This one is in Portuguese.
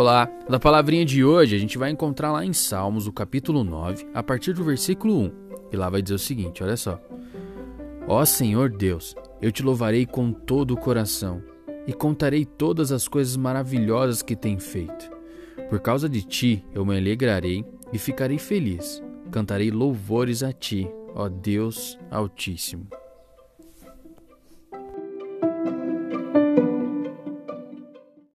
Olá, na palavrinha de hoje a gente vai encontrar lá em Salmos, o capítulo 9, a partir do versículo 1. E lá vai dizer o seguinte: olha só. Ó Senhor Deus, eu te louvarei com todo o coração e contarei todas as coisas maravilhosas que tem feito. Por causa de ti eu me alegrarei e ficarei feliz. Cantarei louvores a ti, ó Deus Altíssimo.